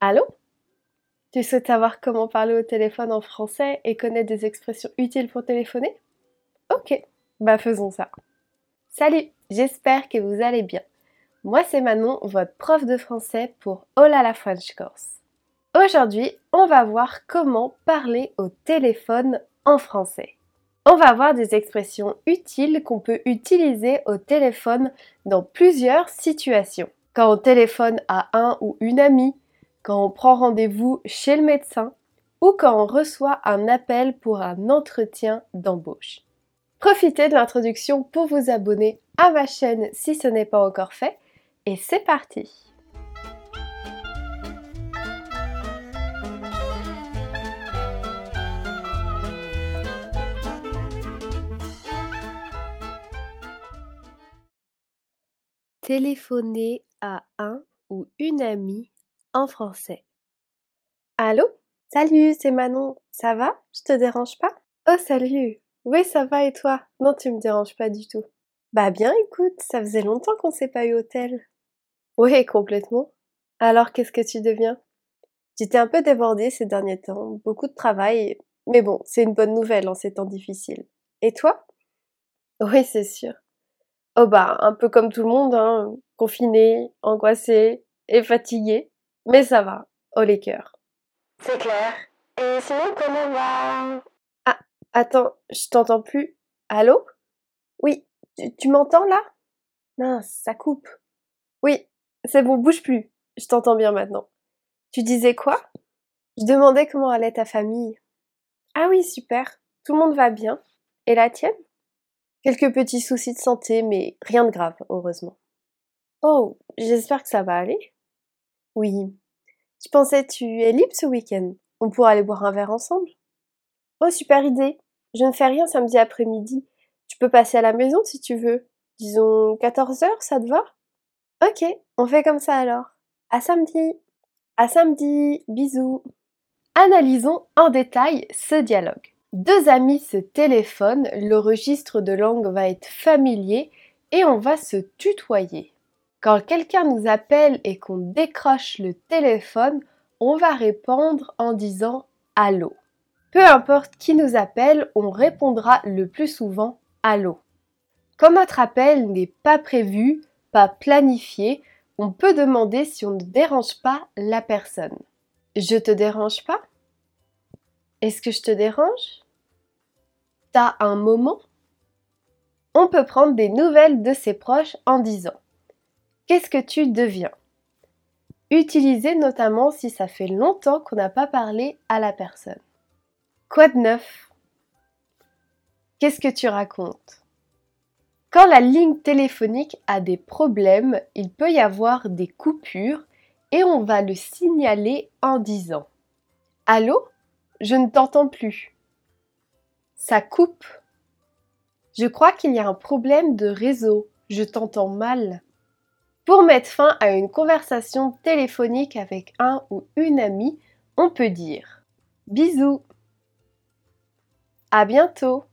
Allô? Tu souhaites savoir comment parler au téléphone en français et connaître des expressions utiles pour téléphoner? Ok, bah faisons ça. Salut, j'espère que vous allez bien. Moi c'est Manon, votre prof de français pour Hola la French Course. Aujourd'hui, on va voir comment parler au téléphone en français. On va voir des expressions utiles qu'on peut utiliser au téléphone dans plusieurs situations. Quand on téléphone à un ou une amie, quand on prend rendez-vous chez le médecin ou quand on reçoit un appel pour un entretien d'embauche. Profitez de l'introduction pour vous abonner à ma chaîne si ce n'est pas encore fait et c'est parti Téléphoner à un ou une amie français. Allô? Salut, c'est Manon. Ça va? Je te dérange pas? Oh, salut Oui, ça va et toi? Non, tu me déranges pas du tout. Bah bien, écoute, ça faisait longtemps qu'on s'est pas eu au tel. Oui, complètement. Alors, qu'est-ce que tu deviens? J'étais un peu débordée ces derniers temps, beaucoup de travail, mais bon, c'est une bonne nouvelle en ces temps difficiles. Et toi? Oui, c'est sûr. Oh bah, un peu comme tout le monde, hein, confiné, angoissé et fatigué. Mais ça va, oh les cœurs. C'est clair. Et sinon, comment va? Ah, attends, je t'entends plus. Allô? Oui, tu, tu m'entends là? Mince, ça coupe. Oui, c'est bon, bouge plus. Je t'entends bien maintenant. Tu disais quoi? Je demandais comment allait ta famille. Ah oui, super. Tout le monde va bien. Et la tienne? Quelques petits soucis de santé, mais rien de grave, heureusement. Oh, j'espère que ça va aller. Oui. Je pensais, tu es libre ce week-end? On pourra aller boire un verre ensemble? Oh, super idée. Je ne fais rien samedi après-midi. Tu peux passer à la maison si tu veux. Disons 14 heures, ça te va? Ok, on fait comme ça alors. À samedi. À samedi. Bisous. Analysons en détail ce dialogue. Deux amis se téléphonent, le registre de langue va être familier et on va se tutoyer. Quand quelqu'un nous appelle et qu'on décroche le téléphone, on va répondre en disant allô. Peu importe qui nous appelle, on répondra le plus souvent allô. Quand notre appel n'est pas prévu, pas planifié, on peut demander si on ne dérange pas la personne. Je te dérange pas? Est-ce que je te dérange? T'as un moment? On peut prendre des nouvelles de ses proches en disant Qu'est-ce que tu deviens? Utilisez notamment si ça fait longtemps qu'on n'a pas parlé à la personne. Quoi de neuf? Qu'est-ce que tu racontes? Quand la ligne téléphonique a des problèmes, il peut y avoir des coupures et on va le signaler en disant Allô? Je ne t'entends plus. Ça coupe. Je crois qu'il y a un problème de réseau. Je t'entends mal. Pour mettre fin à une conversation téléphonique avec un ou une amie, on peut dire. Bisous, à bientôt,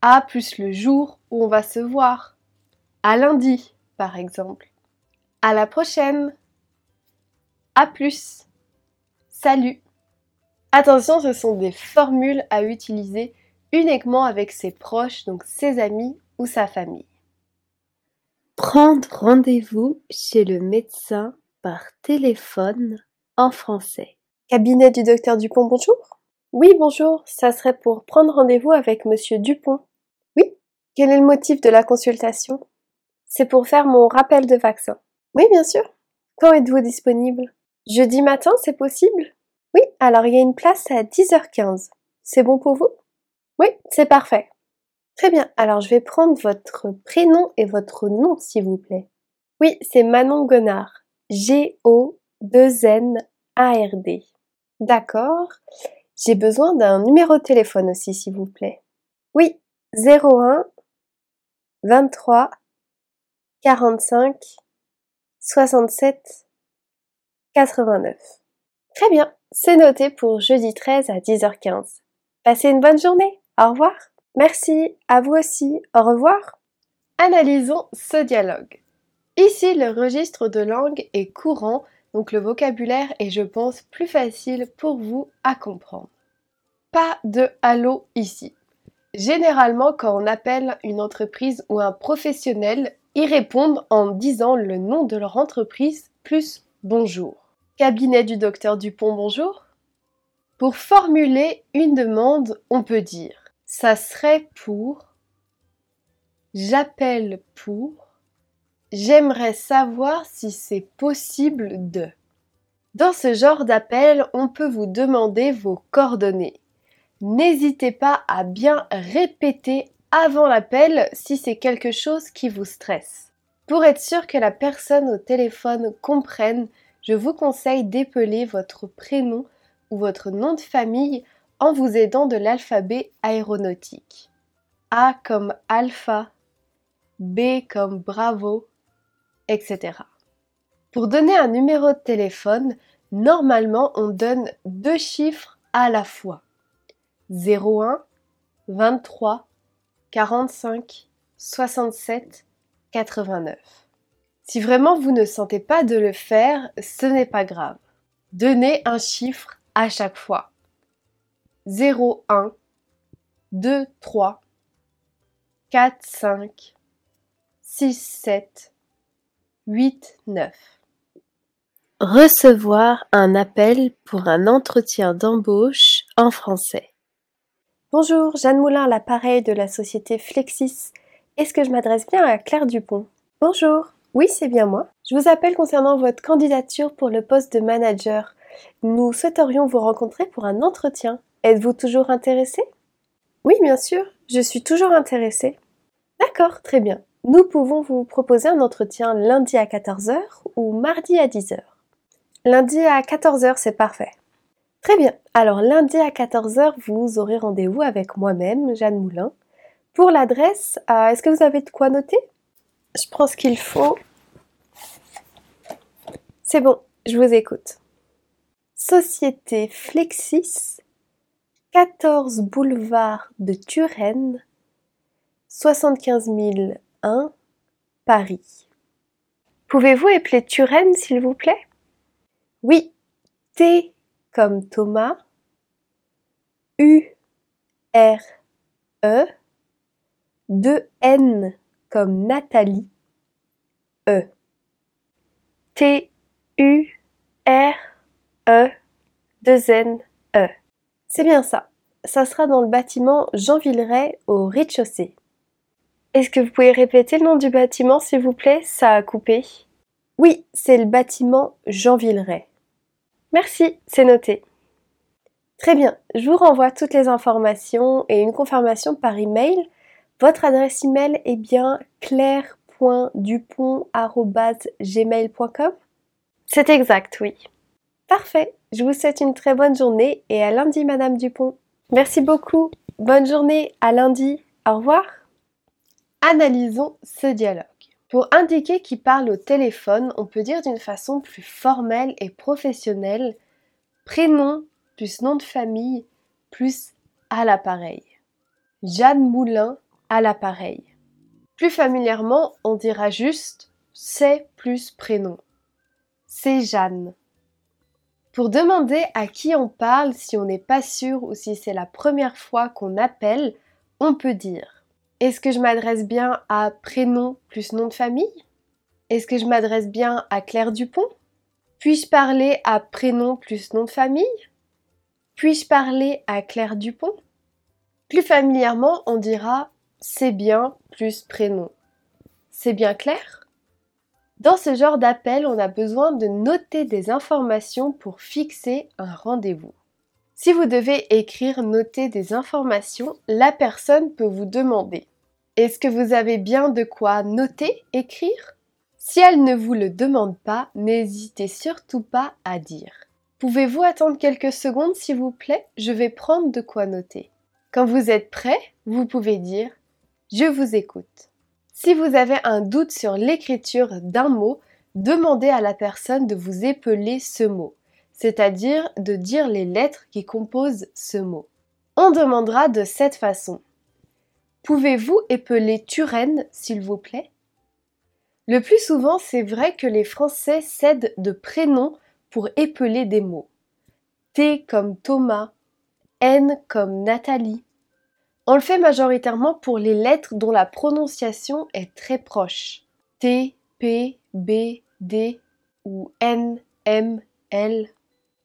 à plus le jour où on va se voir, à lundi par exemple, à la prochaine, à plus, salut. Attention, ce sont des formules à utiliser uniquement avec ses proches, donc ses amis ou sa famille. Prendre rendez-vous chez le médecin par téléphone en français. Cabinet du docteur Dupont, bonjour. Oui, bonjour, ça serait pour prendre rendez-vous avec monsieur Dupont. Oui, quel est le motif de la consultation? C'est pour faire mon rappel de vaccin. Oui, bien sûr. Quand êtes-vous disponible? Jeudi matin, c'est possible? Oui, alors il y a une place à 10h15. C'est bon pour vous? Oui, c'est parfait. Très bien, alors je vais prendre votre prénom et votre nom s'il vous plaît. Oui, c'est Manon Gonard. G-O-2-N-A-R-D. D'accord. J'ai besoin d'un numéro de téléphone aussi s'il vous plaît. Oui, 01 23 45 67 89. Très bien, c'est noté pour jeudi 13 à 10h15. Passez une bonne journée. Au revoir. Merci, à vous aussi, au revoir. Analysons ce dialogue. Ici, le registre de langue est courant, Donc le vocabulaire est, je pense, plus facile pour vous à comprendre. Pas de allô ici. Généralement, quand on appelle une entreprise ou un professionnel, ils répondent en disant le nom de leur entreprise plus bonjour. Cabinet du docteur Dupont, bonjour. Pour formuler une demande, on peut dire ça serait pour j'appelle pour j'aimerais savoir si c'est possible de. Dans ce genre d'appel, on peut vous demander vos coordonnées. N'hésitez pas à bien répéter avant l'appel si c'est quelque chose qui vous stresse. Pour être sûr que la personne au téléphone comprenne, je vous conseille d'épeler votre prénom ou votre nom de famille en vous aidant de l'alphabet aéronautique. A comme alpha, B comme bravo, etc. Pour donner un numéro de téléphone, normalement on donne deux chiffres à la fois. 01, 23, 45, 67, 89. Si vraiment vous ne sentez pas de le faire, ce n'est pas grave. Donnez un chiffre à chaque fois. 0, 1, 2, 3, 4, 5, 6, 7, 8, 9. Recevoir un appel pour un entretien d'embauche en français. Bonjour, Jeanne Moulin, l'appareil de la société Flexis. Est-ce que je m'adresse bien à Claire Dupont? Bonjour, oui, c'est bien moi. Je vous appelle concernant votre candidature pour le poste de manager. Nous souhaiterions vous rencontrer pour un entretien. Êtes-vous toujours intéressé? Oui, bien sûr, je suis toujours intéressée. D'accord, très bien. Nous pouvons vous proposer un entretien lundi à 14h ou mardi à 10h. Lundi à 14h, c'est parfait. Très bien. Alors lundi à 14h, vous aurez rendez-vous avec moi-même, Jeanne Moulin. Pour l'adresse, euh, est-ce que vous avez de quoi noter? Je prends ce qu'il faut. C'est bon, je vous écoute. Société Flexis, 14 boulevard de Turenne, 75 001, Paris. Pouvez-vous épeler Turenne, s'il vous plaît? Oui, T comme Thomas, U, R, E, 2 N comme Nathalie, E. T, U, R, E, 2 N, E. C'est bien ça. Ça sera dans le bâtiment Jean Villeray au rez-de-chaussée. Est-ce que vous pouvez répéter le nom du bâtiment, s'il vous plaît? Ça a coupé. Oui, c'est le bâtiment Jean Villeray. Merci, c'est noté. Très bien, je vous renvoie toutes les informations et une confirmation par email. Votre adresse email est bien claire.dupont.gmail.com C'est exact, oui. Parfait, je vous souhaite une très bonne journée et à lundi, Madame Dupont. Merci beaucoup, bonne journée, à lundi, au revoir. Analysons ce dialogue. Pour indiquer qui parle au téléphone, on peut dire d'une façon plus formelle et professionnelle prénom plus nom de famille plus à l'appareil. Jeanne Moulin à l'appareil. Plus familièrement, on dira juste c'est plus prénom. C'est Jeanne. Pour demander à qui on parle si on n'est pas sûr ou si c'est la première fois qu'on appelle, on peut dire. Est-ce que je m'adresse bien à prénom plus nom de famille? Est-ce que je m'adresse bien à Claire Dupont? Puis-je parler à prénom plus nom de famille? Puis-je parler à Claire Dupont? Plus familièrement, on dira c'est bien plus prénom. C'est bien clair Dans ce genre d'appel, on a besoin de noter des informations pour fixer un rendez-vous. Si vous devez écrire, noter des informations, la personne peut vous demander est-ce que vous avez bien de quoi noter, écrire? Si elle ne vous le demande pas, n'hésitez surtout pas à dire. Pouvez-vous attendre quelques secondes s'il vous plaît? Je vais prendre de quoi noter. Quand vous êtes prêt, vous pouvez dire ⁇ Je vous écoute ⁇ Si vous avez un doute sur l'écriture d'un mot, demandez à la personne de vous épeler ce mot, c'est-à-dire de dire les lettres qui composent ce mot. On demandera de cette façon. Pouvez-vous épeler Turenne, s'il vous plaît? Le plus souvent, c'est vrai que les Français cèdent de prénoms pour épeler des mots. T comme Thomas, N comme Nathalie. On le fait majoritairement pour les lettres dont la prononciation est très proche. T, P, B, D ou N, M, L.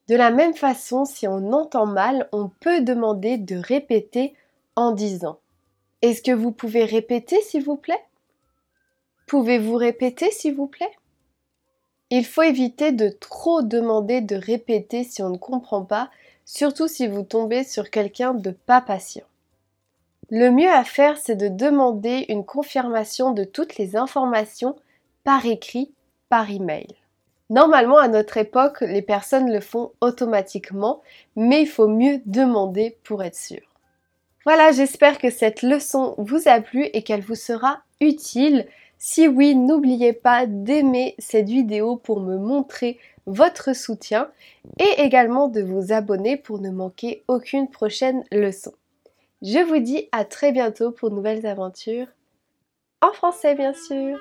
De la même façon, si on entend mal, on peut demander de répéter en disant Est-ce que vous pouvez répéter s'il vous plaît? Pouvez-vous répéter s'il vous plaît? Il faut éviter de trop demander de répéter si on ne comprend pas, surtout si vous tombez sur quelqu'un de pas patient. Le mieux à faire, c'est de demander une confirmation de toutes les informations par écrit, par email. Normalement, à notre époque, les personnes le font automatiquement, mais il faut mieux demander pour être sûr. Voilà, j'espère que cette leçon vous a plu et qu'elle vous sera utile. Si oui, n'oubliez pas d'aimer cette vidéo pour me montrer votre soutien et également de vous abonner pour ne manquer aucune prochaine leçon. Je vous dis à très bientôt pour de nouvelles aventures, en français bien sûr.